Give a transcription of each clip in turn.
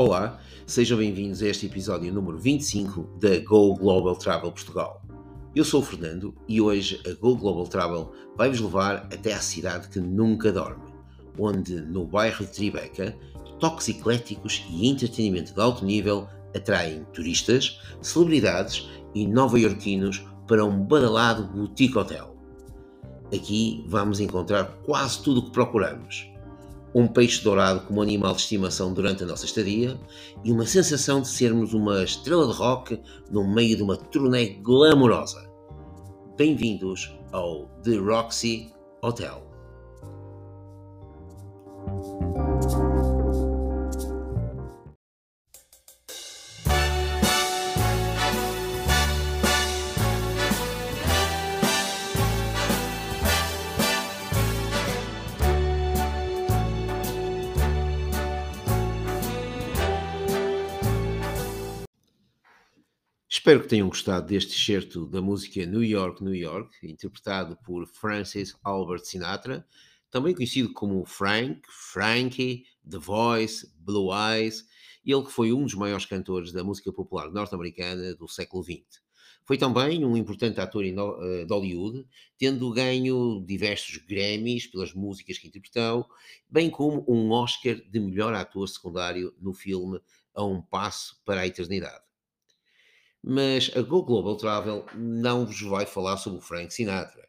Olá, sejam bem-vindos a este episódio número 25 da Go Global Travel Portugal. Eu sou o Fernando e hoje a Go Global Travel vai-vos levar até à cidade que nunca dorme, onde, no bairro de Tribeca, toques ecléticos e entretenimento de alto nível atraem turistas, celebridades e nova-iorquinos para um badalado boutique hotel. Aqui vamos encontrar quase tudo o que procuramos um peixe dourado como animal de estimação durante a nossa estadia e uma sensação de sermos uma estrela de rock no meio de uma turnê glamourosa. Bem-vindos ao The Roxy Hotel. Espero que tenham gostado deste excerto da música New York, New York, interpretado por Francis Albert Sinatra, também conhecido como Frank, Frankie, The Voice, Blue Eyes, ele que foi um dos maiores cantores da música popular norte-americana do século XX. Foi também um importante ator eh, de Hollywood, tendo ganho diversos Grammys pelas músicas que interpretou, bem como um Oscar de melhor ator secundário no filme A um Passo para a Eternidade. Mas a Go Global Travel não vos vai falar sobre o Frank Sinatra,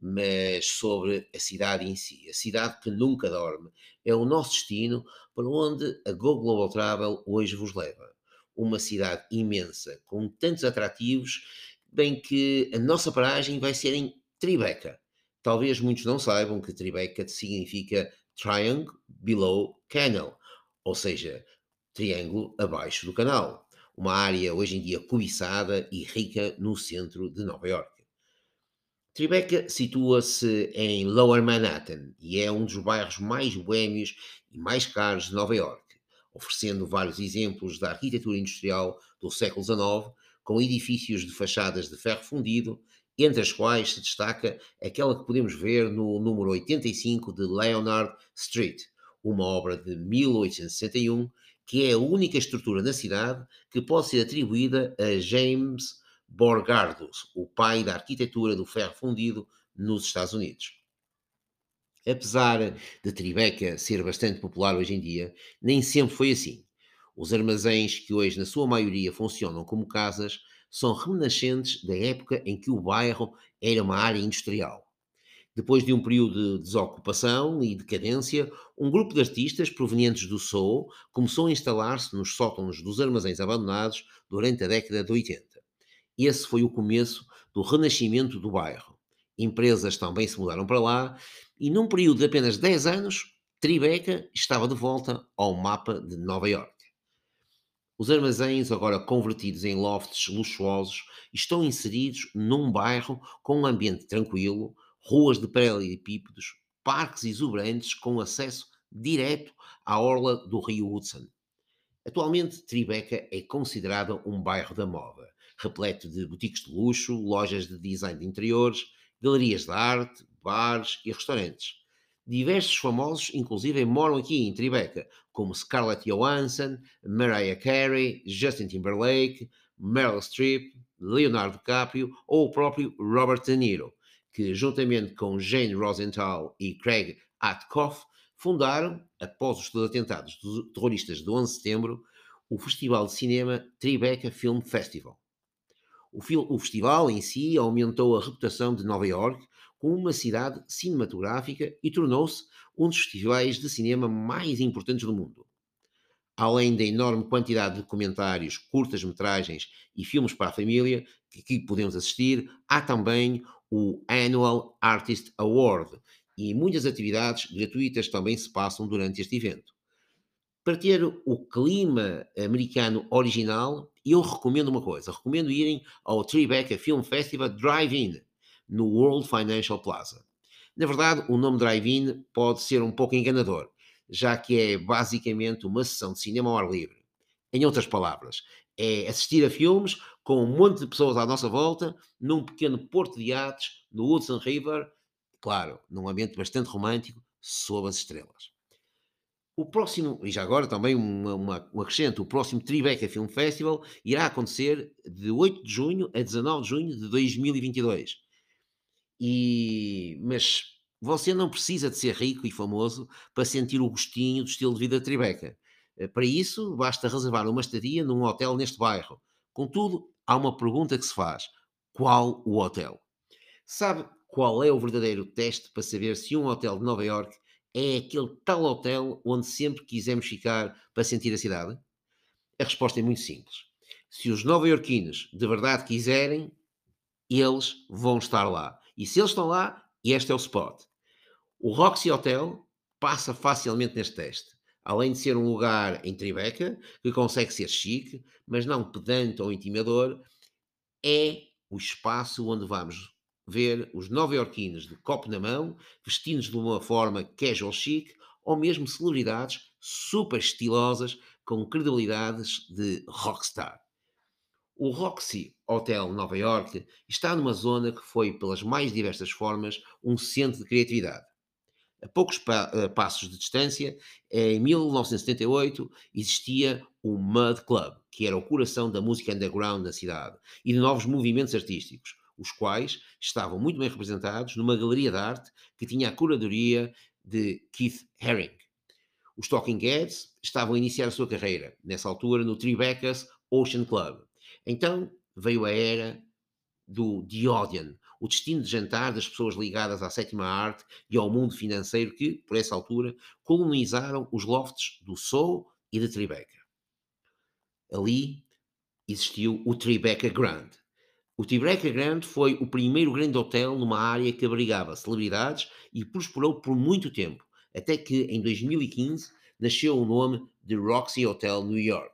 mas sobre a cidade em si. A cidade que nunca dorme. É o nosso destino para onde a Go Global Travel hoje vos leva. Uma cidade imensa, com tantos atrativos, bem que a nossa paragem vai ser em Tribeca. Talvez muitos não saibam que Tribeca significa Triangle Below Canal, ou seja, triângulo abaixo do canal uma área hoje em dia cobiçada e rica no centro de Nova York. Tribeca situa-se em Lower Manhattan e é um dos bairros mais boêmios e mais caros de Nova York, oferecendo vários exemplos da arquitetura industrial do século XIX, com edifícios de fachadas de ferro fundido, entre as quais se destaca aquela que podemos ver no número 85 de Leonard Street, uma obra de 1861 que é a única estrutura na cidade que pode ser atribuída a James Borgardus, o pai da arquitetura do ferro fundido nos Estados Unidos. Apesar de Tribeca ser bastante popular hoje em dia, nem sempre foi assim. Os armazéns que hoje, na sua maioria, funcionam como casas, são remanescentes da época em que o bairro era uma área industrial. Depois de um período de desocupação e decadência, um grupo de artistas provenientes do Soul começou a instalar-se nos sótãos dos armazéns abandonados durante a década de 80. Esse foi o começo do renascimento do bairro. Empresas também se mudaram para lá e, num período de apenas 10 anos, Tribeca estava de volta ao mapa de Nova York. Os armazéns, agora convertidos em lofts luxuosos, estão inseridos num bairro com um ambiente tranquilo, ruas de paralelepípedos, parques exuberantes com acesso direto à orla do rio Hudson. Atualmente, Tribeca é considerada um bairro da moda, repleto de boutiques de luxo, lojas de design de interiores, galerias de arte, bares e restaurantes. Diversos famosos, inclusive, moram aqui em Tribeca, como Scarlett Johansson, Mariah Carey, Justin Timberlake, Meryl Streep, Leonardo DiCaprio ou o próprio Robert De Niro que, juntamente com Jane Rosenthal e Craig Atkoff, fundaram, após os atentados terroristas do 11 de setembro, o Festival de Cinema Tribeca Film Festival. O, o, festival em si aumentou a reputação de Nova York como uma cidade cinematográfica e tornou-se um dos festivais de cinema mais importantes do mundo. Além da enorme quantidade de documentários, curtas-metragens e filmes para a família que aqui podemos assistir, há também o Annual Artist Award e muitas atividades gratuitas também se passam durante este evento. Para ter o clima americano original, eu recomendo uma coisa: recomendo irem ao Tribeca Film Festival Drive-In, no World Financial Plaza. Na verdade, o nome Drive-In pode ser um pouco enganador, já que é basicamente uma sessão de cinema ao ar livre. Em outras palavras, é assistir a filmes com um monte de pessoas à nossa volta, num pequeno porto de iates, no Hudson River, claro, num ambiente bastante romântico, sob as estrelas. O próximo, e já agora também uma, uma, um acrescento, o próximo Tribeca Film Festival irá acontecer de 8 de junho a 19 de junho de 2022. E, mas você não precisa de ser rico e famoso para sentir o gostinho do estilo de vida Tribeca. Eh, para isso, basta reservar uma estadia num hotel neste bairro. Contudo, há uma pergunta que se faz: qual o hotel? Sabe qual é o verdadeiro teste para saber se um hotel de Nova York é aquele tal hotel onde sempre quisemos ficar para sentir a cidade? A resposta é muito simples. Se os nova-iorquinos de verdade quiserem, eles vão estar lá. E se eles estão lá, este é o spot. O Roxy Hotel passa facilmente neste teste. Além de ser um lugar em Tribeca, que consegue ser chique, mas não pedante ou intimador, é o espaço onde vamos ver os nova-iorquinos de copo na mão, vestidos de uma forma casual chic, ou mesmo celebridades super estilosas com credibilidades de rockstar. O Roxy Hotel Nova York está numa zona que foi, pelas mais diversas formas, um centro de criatividade. A poucos pa uh, passos de distância, em 1978, existia o Mud Club, que era o coração da música underground da cidade e de novos movimentos artísticos, os quais estavam muito bem representados numa galeria de arte que tinha a curadoria de Keith Haring. Os Talking Heads estavam a iniciar a sua carreira, nessa altura no Tribeca's Ocean Club. Então veio a era do The Odeon, o destino de jantar das pessoas ligadas à sétima arte e ao mundo financeiro que, por essa altura, colonizaram os lofts do Soul e de Tribeca. Ali existiu o Tribeca Grand, o Tribeca Grande foi o primeiro grande hotel numa área que abrigava celebridades e prosperou por muito tempo, até que em 2015 nasceu o nome de Roxy Hotel New York,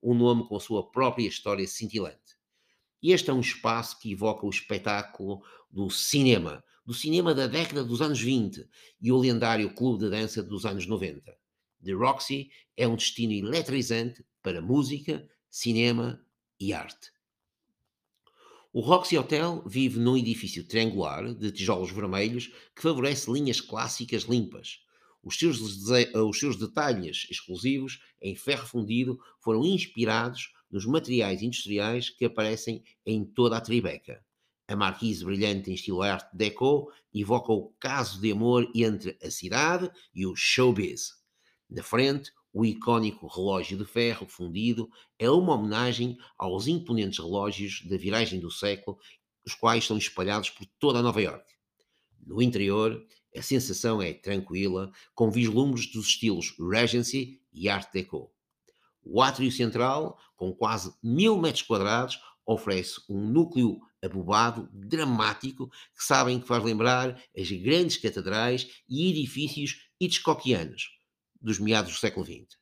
um nome com sua própria história cintilante. E este é um espaço que evoca o espetáculo do cinema, do cinema da década dos anos 20 e o lendário clube de dança dos anos 90. The Roxy é um destino eletrizante para música, cinema e arte. O Roxy Hotel vive num edifício triangular de tijolos vermelhos que favorece linhas clássicas limpas. Os seus, os seus detalhes exclusivos em ferro fundido foram inspirados nos materiais industriais que aparecem em toda a Tribeca. A marquise brilhante em estilo Art Deco evoca o caso de amor entre a cidade e o showbiz. Na frente, o icónico relógio de ferro fundido é uma homenagem aos imponentes relógios da viragem do século, os quais estão espalhados por toda a Nova York. No interior, a sensação é tranquila, com vislumbres dos estilos Regency e Art Deco. O átrio central, com quase mil metros quadrados, oferece um núcleo abobado, dramático, que sabem que faz lembrar as grandes catedrais e edifícios hitchcockianos dos meados do século XX,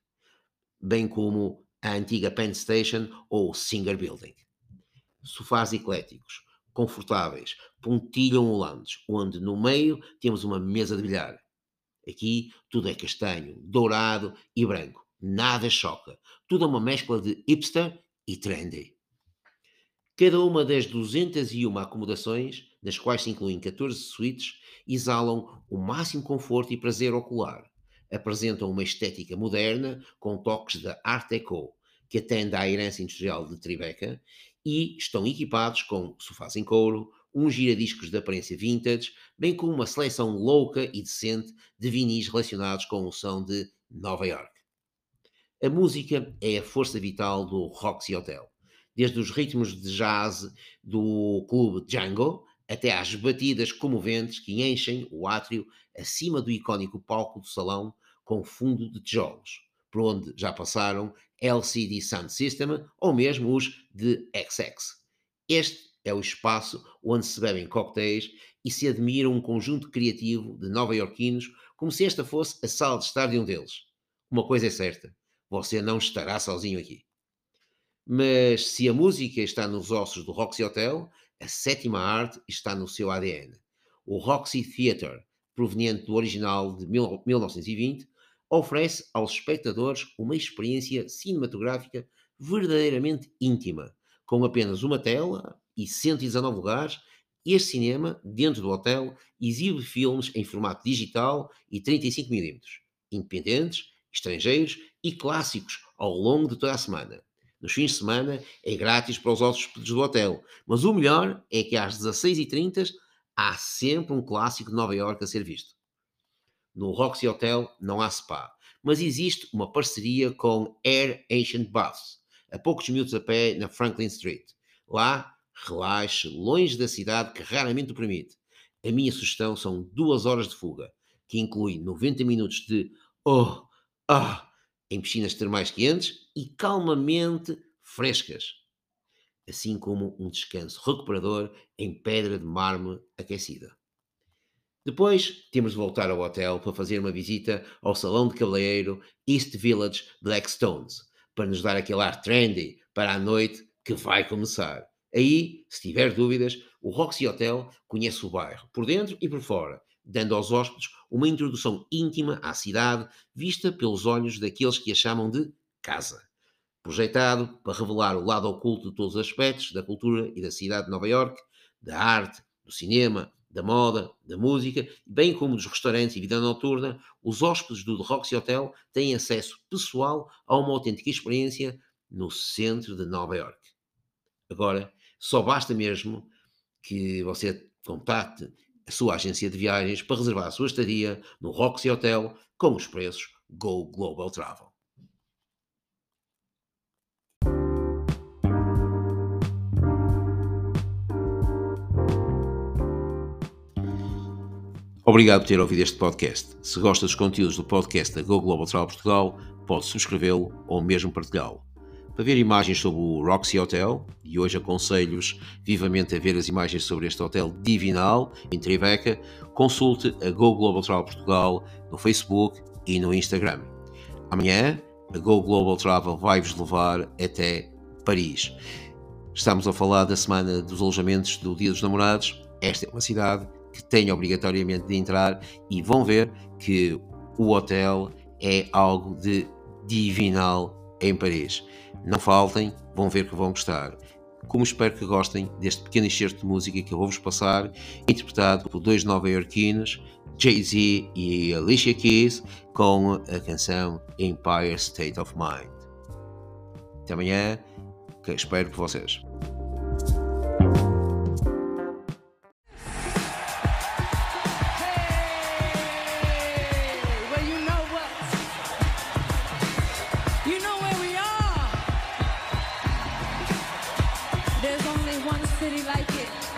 bem como a antiga Penn Station ou Singer Building. Sofás ecléticos, confortáveis, pontilham holandes, onde no meio temos uma mesa de bilhar. Aqui tudo é castanho, dourado e branco. Nada choca. Tudo é uma mescla de hipster e trendy. Cada uma das 201 acomodações, nas quais se incluem 14 suítes, exalam o máximo conforto e prazer ocular apresentam uma estética moderna com toques da Art Deco, que atende à herança industrial de Tribeca, e estão equipados com sofás em couro, uns giradiscos de aparência vintage, bem como uma seleção louca e decente de vinis relacionados com o som de Nova York. A música é a força vital do Roxy Hotel. Desde os ritmos de jazz do clube Django até às batidas comoventes que enchem o átrio acima do icónico palco do salão com fundo de tijolos, por onde já passaram LCD Sound System ou mesmo os de XX. Este é o espaço onde se bebem cocktails e se admira um conjunto criativo de nova-iorquinos como se esta fosse a sala de estar de um deles. Uma coisa é certa, você não estará sozinho aqui. Mas se a música está nos ossos do Roxy Hotel, a sétima arte está no seu ADN. O Roxy Theatre, proveniente do original de 1920, oferece aos espectadores uma experiência cinematográfica verdadeiramente íntima. Com apenas uma tela e 119 lugares, este cinema, dentro do hotel, exibe filmes em formato digital e 35mm, independentes estrangeiros e clássicos ao longo de toda a semana. Nos fins de semana é grátis para os hóspedes do hotel, mas o melhor é que às 16h30 há sempre um clássico de Nova Iorque a ser visto. No Roxy Hotel não há spa, mas existe uma parceria com Air Ancient Baths, a poucos minutos a pé na Franklin Street. Lá, relaxe, longe da cidade que raramente o permite. A minha sugestão são duas horas de fuga, que inclui 90 minutos de oh, ah, em piscinas termais quentes e calmamente frescas, assim como um descanso recuperador em pedra de mármore aquecida. Depois temos de voltar ao hotel para fazer uma visita ao salão de cabeleireiro East Village Blackstones, para nos dar aquele ar trendy para a noite que vai começar. Aí, se tiver dúvidas, o Roxy Hotel conhece o bairro, por dentro e por fora, dando aos hóspedes uma introdução íntima à cidade, vista pelos olhos daqueles que a chamam de casa. Projetado para revelar o lado oculto de todos os aspectos da cultura e da cidade de Nova York, da arte, do cinema, da moda, da música, bem como dos restaurantes e vida noturna, os hóspedes do The Roxy Hotel têm acesso pessoal a uma autêntica experiência no centro de Nova York. Agora, só basta mesmo que você contate a sua agência de viagens para reservar a sua estadia no Roxy Hotel com os preços Go Global Travel. Obrigado por ter ouvido este podcast. Se gosta dos conteúdos do podcast da Go Global Travel Portugal, pode subscrevê-lo ou mesmo partilhá-lo. Para ver imagens sobre o Roxy Hotel, e hoje aconselho-vos vivamente a ver as imagens sobre este hotel divinal em Tribeca, consulte a Go Global Travel Portugal no Facebook e no Instagram. Amanhã, a Go Global Travel vai-vos levar até Paris. Estamos a falar da semana dos alojamentos do Dia dos Namorados. Esta é uma cidade que tem obrigatoriamente de entrar e vão ver que o hotel é algo de divinal em Paris. Não faltem, vão ver que vão gostar. Como espero que gostem deste pequeno excerto de música que eu vou-vos passar, interpretado por dois nova-iorquinos, Jay-Z e Alicia Keys, com a canção Empire State of Mind. Até amanhã, que espero por vocês. city like it.